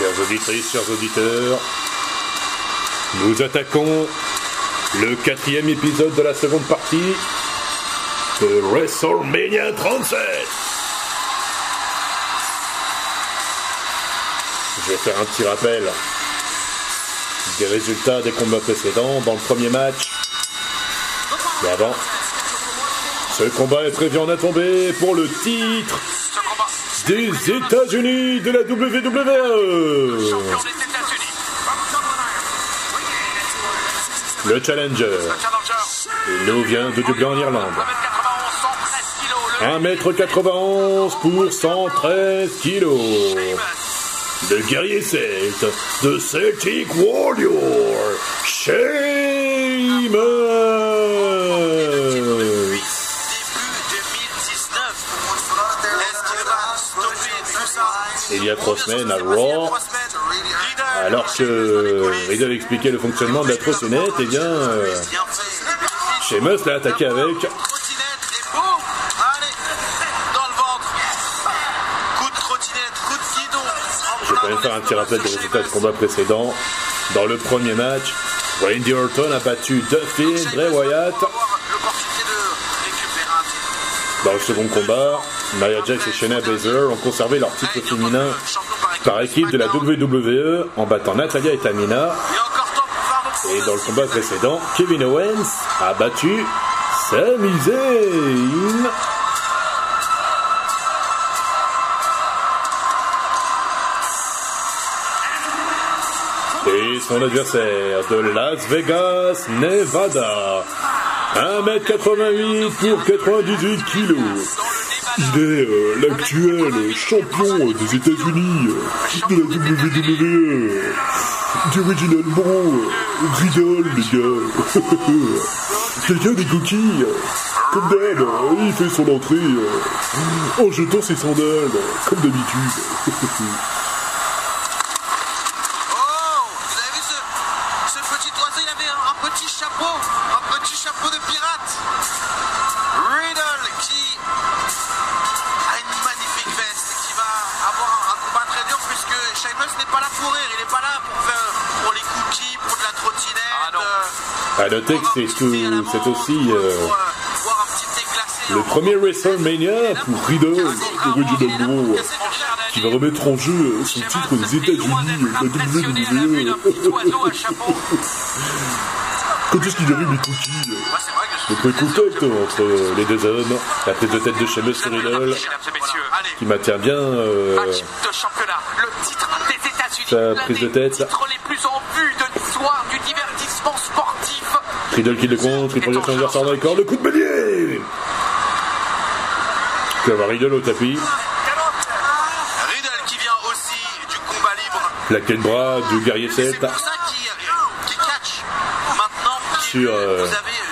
Chers auditrices, chers auditeurs, nous attaquons le quatrième épisode de la seconde partie de WrestleMania 37. Je vais faire un petit rappel des résultats des combats précédents dans le premier match. Et avant, ce combat est prévu en à tomber pour le titre des États-Unis de la WWE. Le challenger, il nous vient de Dublin en Irlande. 1m91 pour 113 kilos. Le guerrier celte de Celtic Warrior, Sheamus. Il y a trois semaines à Raw, alors que Riddle expliquait le fonctionnement de la trottinette, eh bien, euh, Sheamus l'a attaqué avec Je vais quand même faire un petit rappel des résultats de combat précédents. Dans le premier match, Randy Orton a battu Duffy, Bray Wyatt. Dans le second combat, Nia Jax et Shayna Baszler ont conservé leur titre féminin par équipe de la WWE en battant Natalia et Tamina. Et dans le combat précédent, Kevin Owens a battu Sami Zayn. Et son adversaire de Las Vegas, Nevada. 1m88 pour 98 kilos. Il est euh, l'actuel champion des États-Unis de la WWE. D'originalement, euh, Riddle, les gars. Quelqu'un des coquilles. Comme d'hab, il fait son entrée euh, en jetant ses sandales, comme d'habitude. À noter que c'est aussi euh, euh, le premier WrestleMania pour Riddle, originalement, qui va remettre en jeu son titre des États-Unis, la WWE. Quand est-ce qu'il arrive les cookies Le premier contact entre les deux hommes, la prise de tête de Sheamus sur Riddle, qui maintient bien euh, match de championnat, le titre des États-Unis, Sa prise de tête. Riddle qui le contre, il projette son adversaire dans les cordes, le coup de bélier Tu vas voir Riddle au tapis, Riddle qui vient aussi du combat libre. la queue de bras du guerrier C'est celte. pour ça qu'il catch. Maintenant, Sur, euh,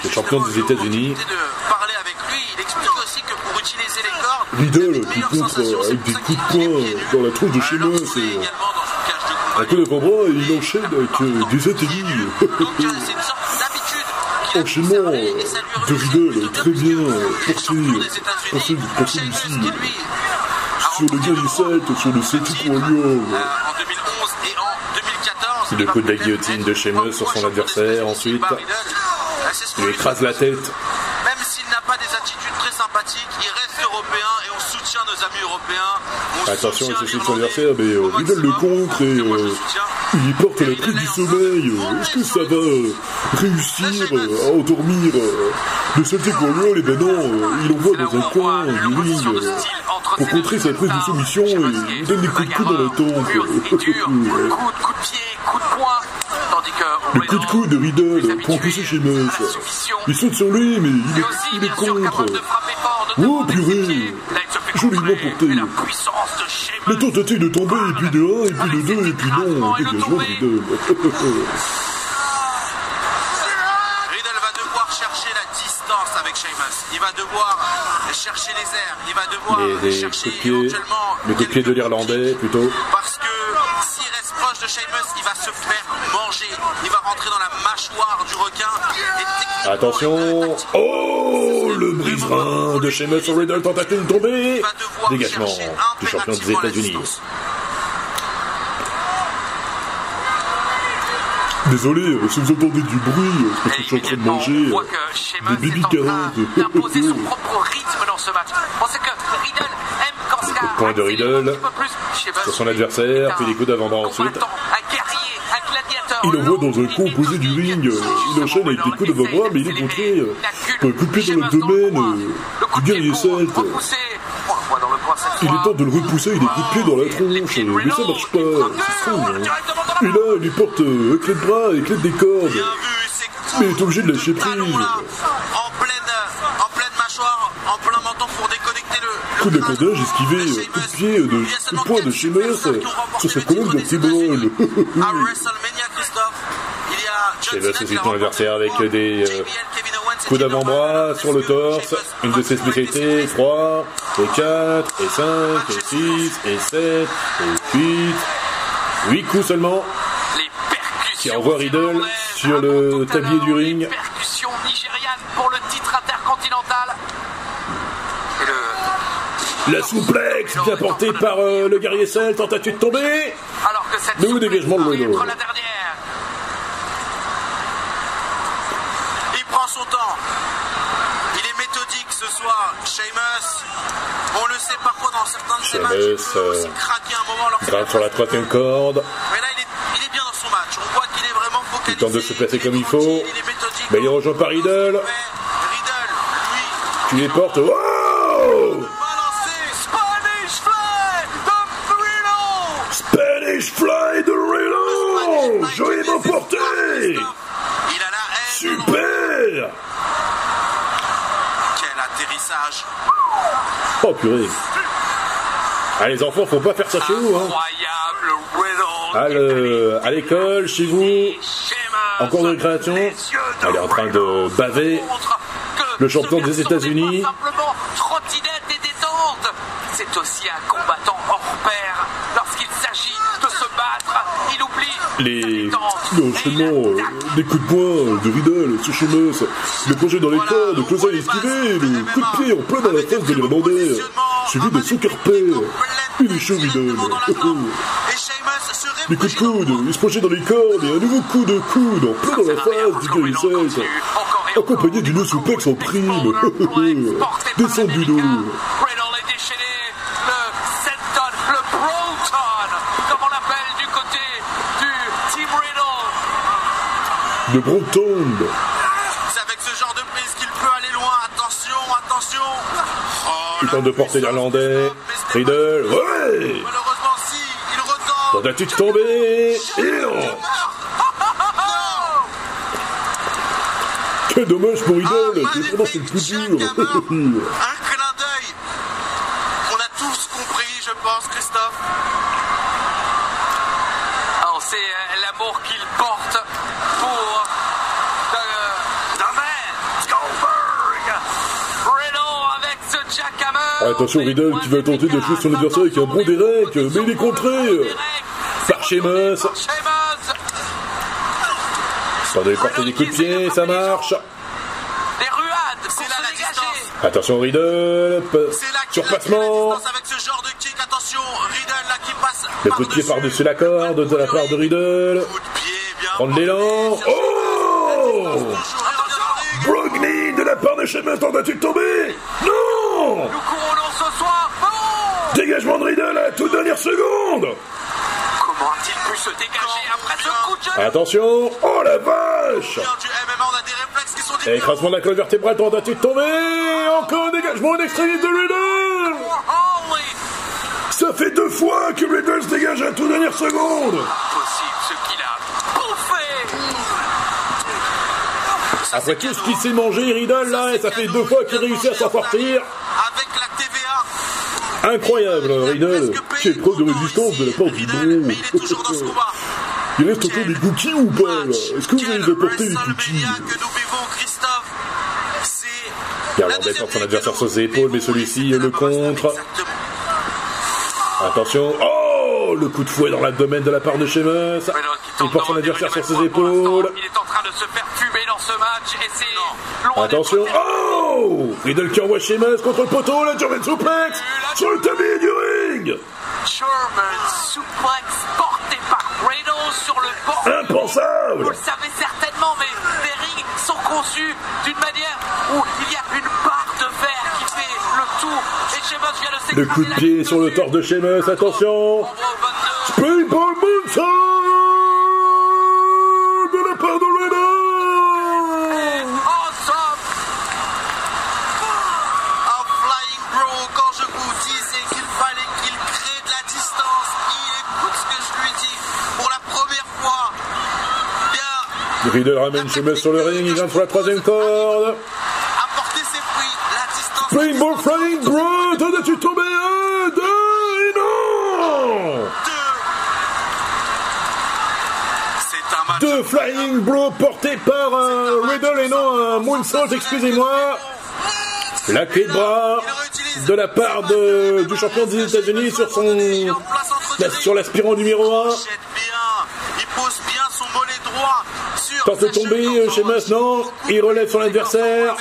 le champion des États-Unis. l'opportunité de parler avec lui. Il explique aussi que pour utiliser les cordes, Riddle qui contre c'est avec des coups de poing dans la tronche de Alors, Sheamus. c'est de Un combat coup de et il enchaîne avec euh, des atterris. Enchaînement de Riddle, très bien États-Unis, porté Sheamus, ici, sur le guerrier celte, sur le Celtic Warrior. en 2011 et en 2014. Le coup de la guillotine de Sheamus sur son adversaire, ensuite. Il lui écrase la tête. Même s'il n'a pas des attitudes très sympathiques, il reste européen et on soutient nos amis européens. On Attention, il se son adversaire, mais euh, Riddle le contre et euh. Il porte la prise du sommeil. Est-ce que ça va réussir à endormir euh, le Celtic Warrior Eh ben non, euh, il envoie dans un coin du ring euh, pour contrer sa prise de soumission et il donne des coups de coude dans la tempe. Coup, de pied, coup de poing. Le coup de coude de Riddle pour pousser chez Sheamus. Il saute sur lui, mais il est, il est contre. Oh, purée Joliment porté. La tentative de tomber, et puis de 1, et puis de 2, et puis non. Devoir chercher la distance avec Sheamus. Il va devoir chercher les airs. Il va devoir Les, les chercher coups de pied, éventuellement le coup de pied de l'Irlandais, plutôt. Parce que s'il reste proche de Sheamus, il va se faire manger. Il va rentrer dans la mâchoire du requin. Et Attention Oh Le brise-rein de Sheamus sur Riddle, tentative devoir Dégagement du champion des États-Unis. Désolé, euh, si vous entendez du bruit, euh, c'est parce que je suis en train de manger euh, des train carottes. d'imposer son propre rythme dans ce match. Sait que Riddle aime quand point de Riddle sur son adversaire, puis les coups d'avant-bras ensuite. Il envoie dans un coin opposé du ring, euh, il enchaîne avec des coups d'avant-bras, mais il est contré euh, par un coup de pied dans euh, du guerrier celte. Il est temps de le repousser avec des coups de pied dans la tronche, euh, mais ça marche pas, c'est hein. Et là, il lui porte euh, un clé de bras et clé des cordes. Mais il est obligé de lâcher prise. là, en pleine, en pleine mâchoire, en plein menton pour déconnecter le. Coup le cordage esquivé, euh, coup de Sheamus. pied, euh, de, Il de poing de Sheamus euh, sur sa le colonne vertébrale. États-Unis. À WrestleMania, Christophe, il y a John Sheamus Cena aussi qui a son adversaire avec des, euh, JBL, Kevin Owens et Coup Jinder d'avant-bras sur le torse, une de ses va spécialités, des 3, et 4, et 5, et 6, et 7, et 8, 8 coups seulement. Qui envoie Riddle sur le tablier du ring. Pour le titre intercontinental. Le... La souplex bien portée par euh, le guerrier Celt, tentative de tomber. Alors que cette surprise dégagement de va Riddle être la dernière. Il Il est méthodique ce soir, Sheamus. On le sait parfois dans certains de ses matchs. Il peut aussi euh, craquer un moment lorsqu'il Grave sur la troisième corde. Mais là, il est, il est bien dans son match. On voit qu'il est vraiment focalisé. Il tente de se placer comme il faut. Il est méthodique. Mais il rejoint par Riddle. Riddle, lui, Tu les portes. Wow. Spanish Fly de Riddle. Spanish Fly de Riddle Joliment porté Il a la haine. Super Quel atterrissage. Oh purée Ah les enfants, faut pas faire ça chez vous hein Riddle. À le- à l'école, chez vous, en cours de de elle est en train de baver. Le champion des États-Unis. n'est pas simplement trottinette et détente. C'est aussi un combattant hors pair. Lorsqu'il s'agit de se battre, il oublie Les il euh, des coups de poing de Riddle Sheamus, le projet dans les cordes, les esquiver, bases le coup de pied en plein dans la face de l'Irlandais, suivi de Il est chaud Riddle Les coups de coude, il se projette dans les cordes et un nouveau coup de coude en plein dans la face du Celt, accompagné d'une souplex en prime. Descendre du dos. Riddle est déchaîné. Le Senton, le Proton, comme on l'appelle du côté du Team Riddle. De Brompton. C'est avec ce genre de prise qu'il peut aller loin. Attention, attention. Oh, tente de porter Stéphane. Riddle, ouais Malheureusement, si, il retente. Tentative de tomber. Et non Quel dommage pour Riddle, c'est le plus dur. Un clin d'œil qu'on a tous compris, je pense, Christophe. Ah, on sait euh, l'amour qu'il porte pour euh, The Man, Goldberg. Riddle avec ce jackhammer. Attention Riddle qui va tenter de jouer son adversaire avec un bon direct, mais il est contré par Sheamus. Sheamus. Attendez, porter des coups de pied, ça marche. Attention Riddle, p- C'est là qu'il a fait la surpassement. distance avec ce genre de kick. Attention, Riddle là qui passe. Le coup de pied par-dessus la corde de la part de Riddle. Prendre l'élan. Oh Brogny de la part de Sheamus tentative de tomber. Non Nous couronnons ce soir. Oh Dégagement de Riddle à la toute dernière seconde. Comment a-t-il pu se dégager après ce coup de genou Attention. Oh la vache. Écrasement de la colonne vertébrale, tentative de tomber. Encore un dégagement en extrémité de Riddle. Holy Ça fait deux fois que Riddle se dégage à la toute dernière seconde. Possible ce qu'il a bouffé Après tout ce qu'il s'est mangé, Riddle, là, et ça fait deux fois qu'il réussit à s'en sortir. Incroyable, Riddle. Quelle preuve de résistance de la part du mais il reste encore des cookies ou pas, Est-ce que vous allez Quel apporter les cookies. C'est. Irlandais porte son adversaire sur ses épaules, mais celui-ci le contre. Attention. Oh Le coup de fouet dans l'abdomen de la part de Sheamus. Il porte son adversaire sur ses épaules. Attention. Oh Riddle qui envoie Sheamus contre le poteau, la German suplex sur le tablier du ring German suplex porté par Riddle sur le bord. Impensable Vous le savez certainement, mais les rings sont conçus d'une manière où il y a une barre de fer qui fait le tour. Et Sheamus vient de Le coup de pied sur le torse de Sheamus, attention On voit au 22. Springboard Moonsault Riddle ramène Sheamus sur le ring, il vient sur la troisième corde apporter ses fruits, la distance. Springboard Flying Bro T'en as-tu tombé un, deux, et non C'est un match. Deux Flying Bro portés par un Riddle et non un Moonsault, excusez-moi La clé de bras de la part de- du champion des États-Unis sur son la- sur l'aspirant numéro 1. Jette bien, il pose bien son mollet droit de sa tomber euh, chez non Il relève son adversaire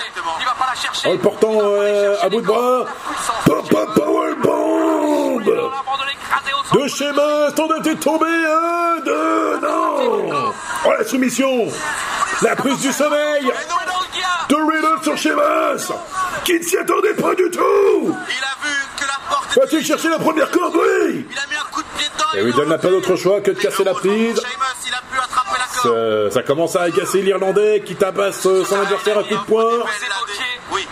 en le portant euh, à bout de bras. Papa Powerbomb de chez Mas, t'en as tombé un, deux, non. Oh la soumission. La prise du sommeil. De Riddle sur Sheamus qui ne s'y attendait pas du tout. Il a vu que la porte était Va-t-il chercher la première corde, oui Il a mis un coup de pied dedans. Et Riddle n'a pas d'autre choix que de casser la prise. Euh, ça commence à agacer l'Irlandais qui tabasse euh, son adversaire à coups de poing. Évoquez Oui.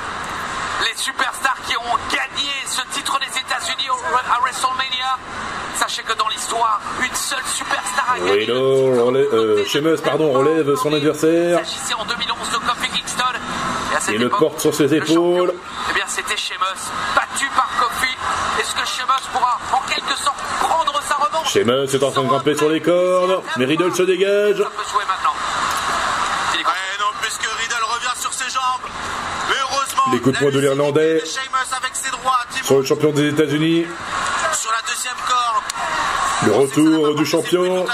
les superstars qui ont gagné ce titre des États-Unis à WrestleMania. Sachez que dans l'histoire, une seule superstar a gagné. Relève, euh, Sheamus, pardon, relève son Il adversaire s'agissait en 2011 de Kofi Kingston. Et à cette et le porte sur ses épaules. Eh bien, c'était Sheamus, Sheamus est en train de grimper sur les cordes, mais Riddle se dégage. Les coups de poing de la l'Irlandais. Sur le champion des États-Unis, le retour du champion.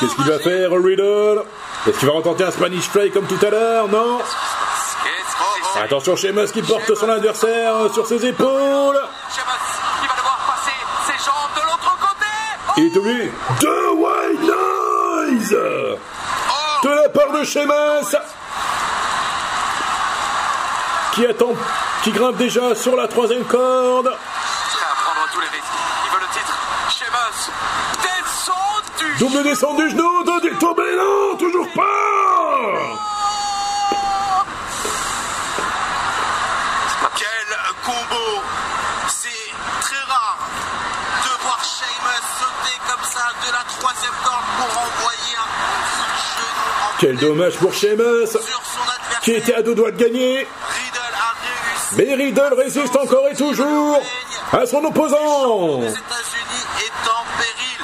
Qu'est-ce qu'il va faire, Riddle? Est-ce qu'il va retenter un Spanish Fly comme tout à l'heure? Non. Attention, Sheamus qui porte son adversaire sur ses épaules. Sheamus, il va devoir passer ses jambes de l'autre côté. Oh, Il est oublié de White Noise. De la part de Sheamus qui attend, qui grimpe déjà sur la troisième corde. Double descente du genou, de du tombé, non, toujours pas. Quel combo C'est très rare de voir Sheamus sauter comme ça de la troisième corde pour envoyer un coup de genou en Quel dommage pour Sheamus qui était à deux doigts de gagner. Riddle a. Mais Riddle résiste encore et toujours à son opposant. Les États-Unis est en péril.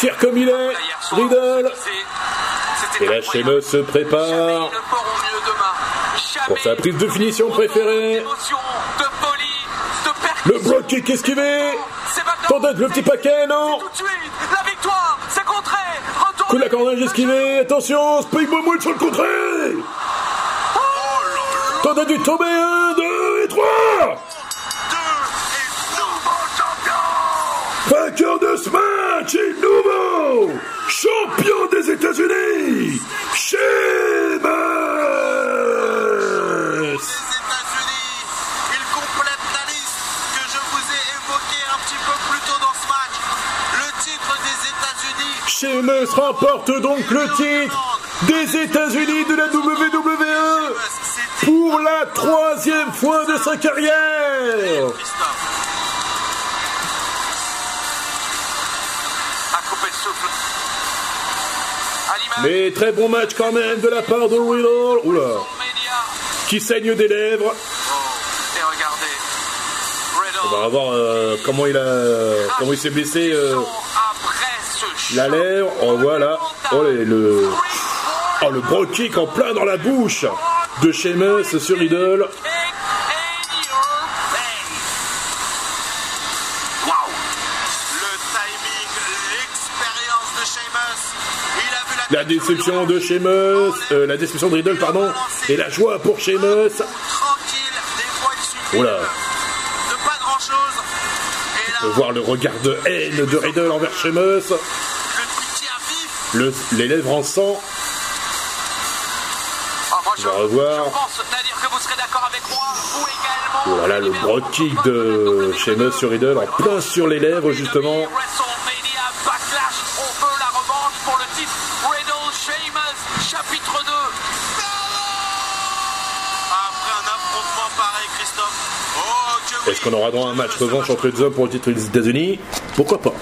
Tire comme il est, Riddle. Et là, incroyable. Sheamus se prépare pour sa prise de finition préférée. Le bloc kick esquivé. Tente le petit paquet, non Tout de suite, la victoire, c'est contré. Retour. Coup de la cornage esquivé, attention, Springboard Moon sur le contré Tente du tomber, un, deux et trois Deux et nouveau champion. Vainqueur de ce match et nouveau champion des États-Unis, Sheamus Sheamus remporte donc le titre des États-Unis de la WWE pour la troisième fois de sa carrière. Mais très bon match quand même de la part de Riddle, oula, qui saigne des lèvres. Oh. On va voir euh, comment il a, comment il s'est blessé euh, la lèvre. Oh voilà, oh le, oh, le bro kick en plein dans la bouche de Sheamus sur vu la, déception de Sheamus, euh, la déception de Riddle, pardon, et la joie pour Sheamus. Oula. On peut voir le regard de haine de Riddle envers Sheamus. Le pitié à vif. Le, les lèvres en sang. Moi, je, On va revoir. je pense, Nadir, que vous serez d'accord avec moi, vous également. Voilà le broad kick de Sheamus sur Riddle en plein sur les lèvres justement. WrestleMania Backlash, on veut la revanche pour le titre Riddle Sheamus, chapitre 2. Après un affrontement pareil, Christophe. Oh, Est-ce qu'on aura droit à un match revanche entre les deux hommes pour le titre des États-Unis? Pourquoi pas?